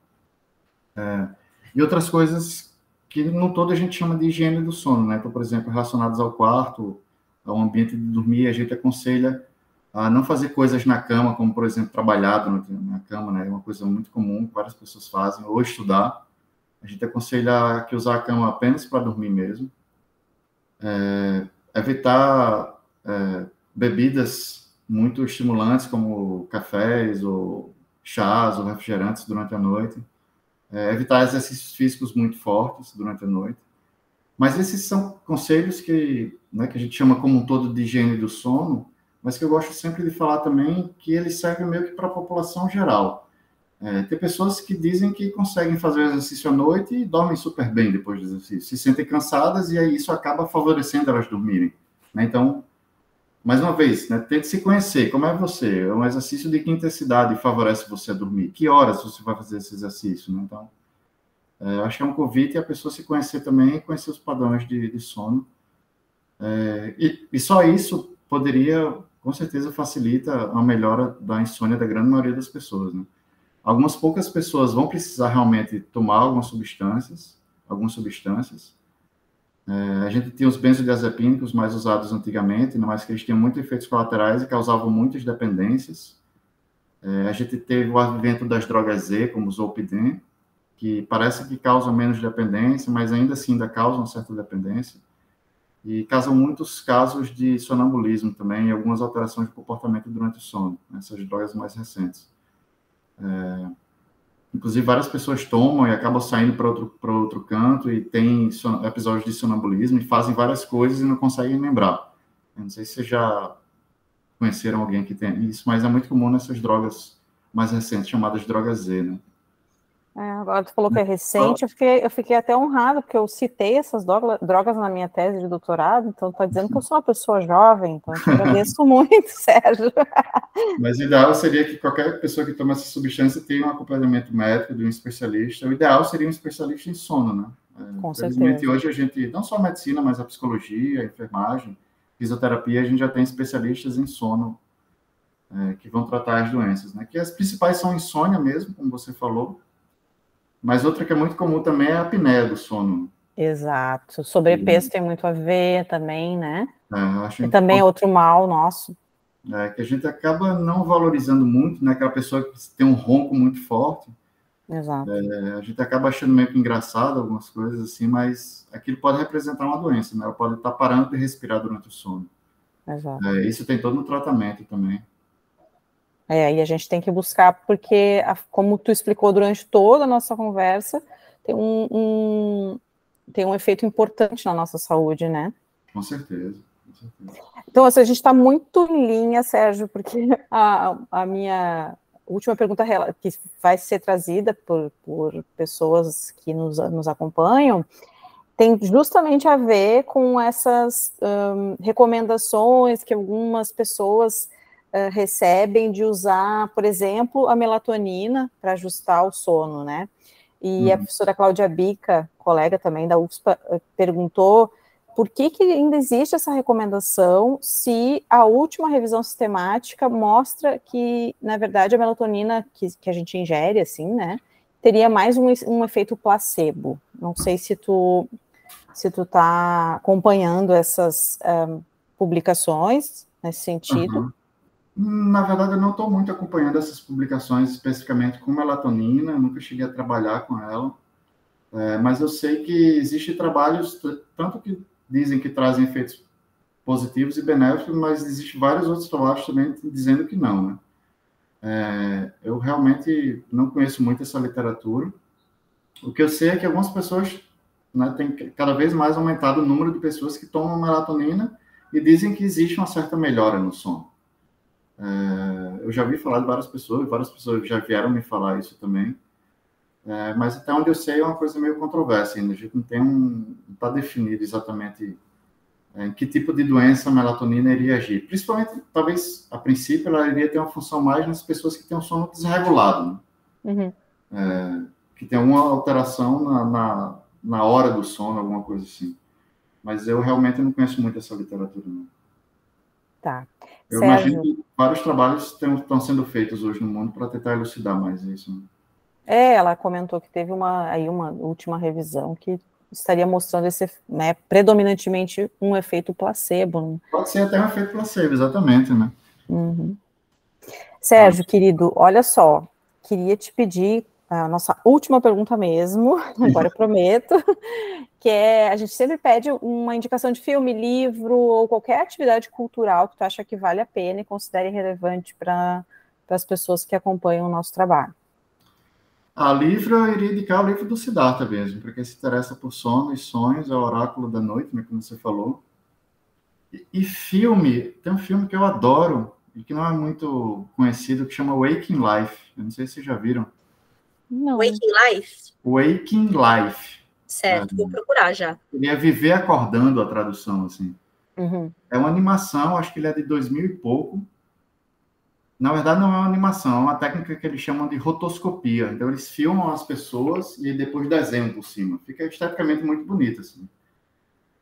É, e outras coisas que no todo a gente chama de higiene do sono, né? Então, por exemplo, relacionadas ao quarto, ao ambiente de dormir, a gente aconselha a não fazer coisas na cama, como, por exemplo, trabalhar na cama, né? É uma coisa muito comum que várias pessoas fazem, ou estudar. A gente aconselha que usar a cama apenas para dormir mesmo. É, evitar é, bebidas muito estimulantes, como cafés ou chás ou refrigerantes durante a noite. É, evitar exercícios físicos muito fortes durante a noite. Mas esses são conselhos que, né, que a gente chama como um todo de higiene do sono, mas que eu gosto sempre de falar também que eles servem meio que para a população geral. É, tem pessoas que dizem que conseguem fazer exercício à noite e dormem super bem depois do exercício, se sentem cansadas e aí isso acaba favorecendo elas dormirem. Né? Então, mais uma vez, né, tente se conhecer. Como é você? É um exercício de que intensidade favorece você a dormir? Que horas você vai fazer esse exercício? Né? Então, é, acho que é um convite a pessoa se conhecer também conhecer os padrões de, de sono. É, e, e só isso poderia, com certeza, facilita a melhora da insônia da grande maioria das pessoas. Né? Algumas poucas pessoas vão precisar realmente tomar algumas substâncias, algumas substâncias. É, a gente tinha os benzodiazepínicos mais usados antigamente, mas que eles tinham muitos efeitos colaterais e causavam muitas dependências. É, a gente teve o advento das drogas Z, como o Zolpidem, que parece que causam menos dependência, mas ainda assim ainda causam certa dependência. E causam muitos casos de sonambulismo também, e algumas alterações de comportamento durante o sono, essas drogas mais recentes. É, inclusive, várias pessoas tomam e acabam saindo para outro, outro canto e tem episódios de sonambulismo e fazem várias coisas e não conseguem lembrar. Eu não sei se vocês já conheceram alguém que tem isso, mas é muito comum nessas drogas mais recentes, chamadas drogas Z, né? É, agora tu falou que é recente, eu fiquei, eu fiquei até honrado, porque eu citei essas drogas na minha tese de doutorado, então está dizendo que eu sou uma pessoa jovem, então eu te agradeço (laughs) muito, Sérgio. Mas o ideal seria que qualquer pessoa que toma essa substância tenha um acompanhamento médico de um especialista. O ideal seria um especialista em sono, né? É, Com certeza. hoje a gente, não só a medicina, mas a psicologia, a enfermagem, fisioterapia, a gente já tem especialistas em sono é, que vão tratar as doenças, né? Que as principais são insônia mesmo, como você falou, mas outra que é muito comum também é a apneia do sono. Exato. Sobrepeso e... tem muito a ver também, né? É, acho e também é outro mal nosso. É, que a gente acaba não valorizando muito, né? Aquela pessoa que tem um ronco muito forte. Exato. É, a gente acaba achando meio que engraçado algumas coisas assim, mas aquilo pode representar uma doença, né? Ela pode estar parando de respirar durante o sono. Exato. É, isso tem todo no tratamento também. É, e a gente tem que buscar, porque, como tu explicou durante toda a nossa conversa, tem um, um, tem um efeito importante na nossa saúde, né? Com certeza. Com certeza. Então, assim, a gente está muito em linha, Sérgio, porque a, a minha última pergunta que vai ser trazida por, por pessoas que nos, nos acompanham tem justamente a ver com essas um, recomendações que algumas pessoas uh, recebem de usar, por exemplo, a melatonina para ajustar o sono, né? E uhum. a professora Cláudia Bica, colega também da UFSPA, perguntou por que, que ainda existe essa recomendação se a última revisão sistemática mostra que, na verdade, a melatonina que, que a gente ingere, assim, né, teria mais um, um efeito placebo. Não sei se tu se tu está acompanhando essas um, publicações nesse sentido. Uhum. Na verdade, eu não estou muito acompanhando essas publicações especificamente com melatonina, nunca cheguei a trabalhar com ela, é, mas eu sei que existem trabalhos, tanto que dizem que trazem efeitos positivos e benéficos, mas existem vários outros trabalhos também dizendo que não, né? É, eu realmente não conheço muito essa literatura. O que eu sei é que algumas pessoas né, tem cada vez mais aumentado o número de pessoas que tomam melatonina e dizem que existe uma certa melhora no sono. É, eu já vi falar de várias pessoas, várias pessoas já vieram me falar isso também. É, mas até onde eu sei é uma coisa meio controversa ainda. A gente não tem um, não está definido exatamente é, em que tipo de doença a melatonina iria agir. Principalmente, talvez a princípio, ela iria ter uma função mais nas pessoas que têm um sono desregulado, né? uhum. é, que tem alguma alteração na, na, na, hora do sono, alguma coisa assim. Mas eu realmente não conheço muito essa literatura. Não. Tá. Eu Sérgio. imagino que vários trabalhos estão sendo feitos hoje no mundo para tentar elucidar mais isso. Né? É, ela comentou que teve uma, aí uma última revisão que estaria mostrando esse, né, predominantemente um efeito placebo. Né? Pode ser até um efeito placebo, exatamente, né? Uhum. Sérgio, querido, olha só, queria te pedir a nossa última pergunta mesmo, (laughs) agora eu prometo, (laughs) que é, a gente sempre pede uma indicação de filme, livro ou qualquer atividade cultural que tu acha que vale a pena e considere relevante para as pessoas que acompanham o nosso trabalho. A livro, eu iria indicar o livro do Siddhartha mesmo, para quem se interessa por sono e sonhos, é o Oráculo da Noite, né, como você falou. E, e filme, tem um filme que eu adoro, e que não é muito conhecido, que chama Waking Life. Eu não sei se vocês já viram. Não. Waking Life? Waking Life. Certo, é, vou procurar já. Ele é Viver Acordando, a tradução, assim. Uhum. É uma animação, acho que ele é de 2000 e pouco. Na verdade, não é uma animação, é uma técnica que eles chamam de rotoscopia. Então, eles filmam as pessoas e depois desenham por cima. Fica esteticamente muito bonito, assim.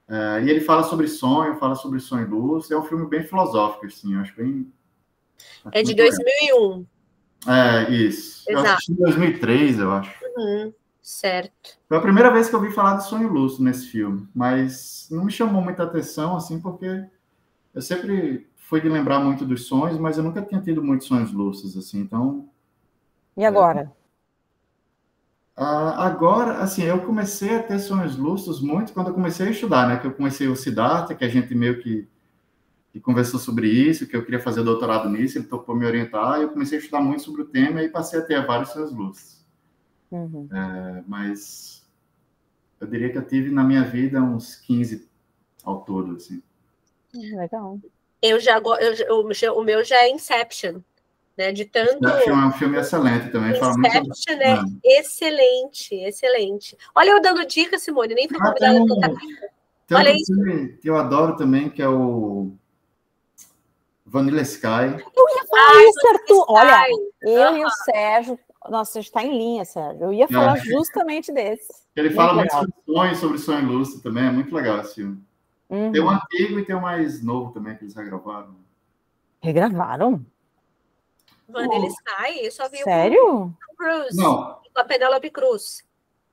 É, e ele fala sobre sonho, fala sobre sonho e luz. É um filme bem filosófico, assim, eu acho bem... Acho é de 2001. É, isso. Exato. Eu assisti em 2003, eu acho. Uhum, certo. Foi a primeira vez que eu ouvi falar de sonho lúcido nesse filme, mas não me chamou muita atenção, assim, porque eu sempre fui de lembrar muito dos sonhos, mas eu nunca tinha tido muitos sonhos lúcidos, assim, então... E agora? É, agora, assim, eu comecei a ter sonhos lúcidos muito quando eu comecei a estudar, né, que eu comecei o Siddhartha, que a gente meio que e conversou sobre isso, que eu queria fazer doutorado nisso, ele topou me orientar, e eu comecei a estudar muito sobre o tema e passei a ter vários seus luzes. Uhum. É, mas eu diria que eu tive na minha vida uns 15 ao todo, assim. Hum, legal. Eu já, eu, o meu já é Inception, né? De tanto. Inception é um filme excelente também. Inception é excelente, excelente. Olha eu dando dica, Simone, nem fui convidada ah, tem, tem Olha isso. que eu adoro também, que é o Vanilla Sky. Eu ia falar Ai, isso, Arthur. Olha, eu uhum. e o Sérgio. Nossa, a gente está em linha, Sérgio. Eu ia falar é. justamente desse. Ele muito fala legal. muito sobre sonho, sobre sonho lúcido também. É muito legal esse filme. Uhum. Tem o um antigo e tem o um mais novo também que eles regravaram. Regravaram? Vanilla Sky? Eu só vi Sério? o Cruz. Não. Com a Penélope Cruz.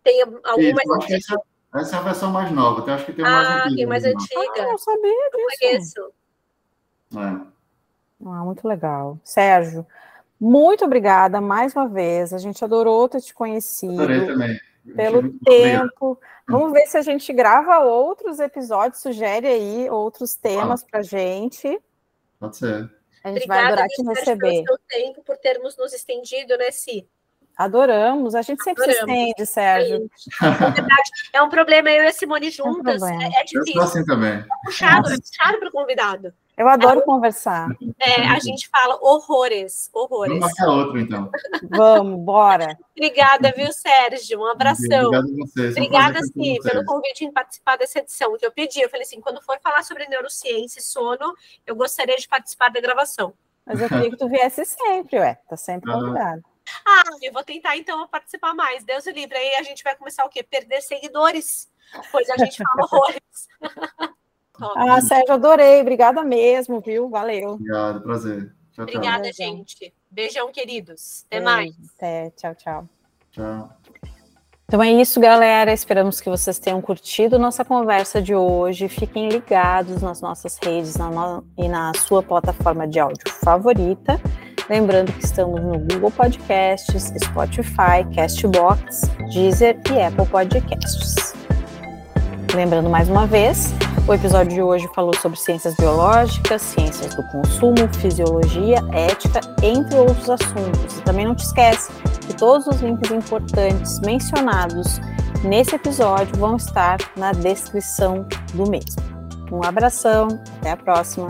Tem algumas. Essa, essa, é a versão mais nova. Eu acho que tem uma mais antiga. Tem mais antiga. Ah, eu sabia disso. Eu conheço. É. Ah, muito legal. Sérgio, muito obrigada mais uma vez. A gente adorou ter te conhecido. Adorei também. Pelo tempo. Vamos ver se a gente grava outros episódios, sugere aí outros temas ah. para gente. Pode ser. A gente Obrigada, vai adorar te receber. Pelo seu tempo, por termos nos estendido, né, Si? Adoramos, a gente sempre Adoramos. se estende, Sérgio. É, um problema eu e a Simone juntas. É, um é, é difícil. Eu assim também. É puxado, é puxado para o convidado. Eu adoro é, conversar. É, a gente fala horrores, horrores. Vamos marcar outro, então. Vamos, bora. Obrigada, viu, Sérgio? Um abração. Obrigado a vocês. Obrigada, sim, pelo convite em participar dessa edição. Que eu pedi, eu falei assim, quando for falar sobre neurociência e sono, eu gostaria de participar da gravação. Mas eu queria que tu viesse sempre, ué. Tá sempre convidado. Ah, eu vou tentar então participar mais. Deus o livre. Aí a gente vai começar o quê? Perder seguidores. Pois a gente fala horrores. (laughs) ah, Sérgio, adorei. Obrigada mesmo, viu? Valeu. Obrigado, prazer. Tchau, Obrigada, tchau. gente. Beijão, queridos. Até Beijo. mais. Até. Tchau, tchau. Tchau. Então é isso, galera. Esperamos que vocês tenham curtido nossa conversa de hoje. Fiquem ligados nas nossas redes na no... e na sua plataforma de áudio favorita. Lembrando que estamos no Google Podcasts, Spotify, Castbox, Deezer e Apple Podcasts. Lembrando mais uma vez, o episódio de hoje falou sobre ciências biológicas, ciências do consumo, fisiologia, ética, entre outros assuntos. E também não te esquece que todos os links importantes mencionados nesse episódio vão estar na descrição do mesmo. Um abração, até a próxima.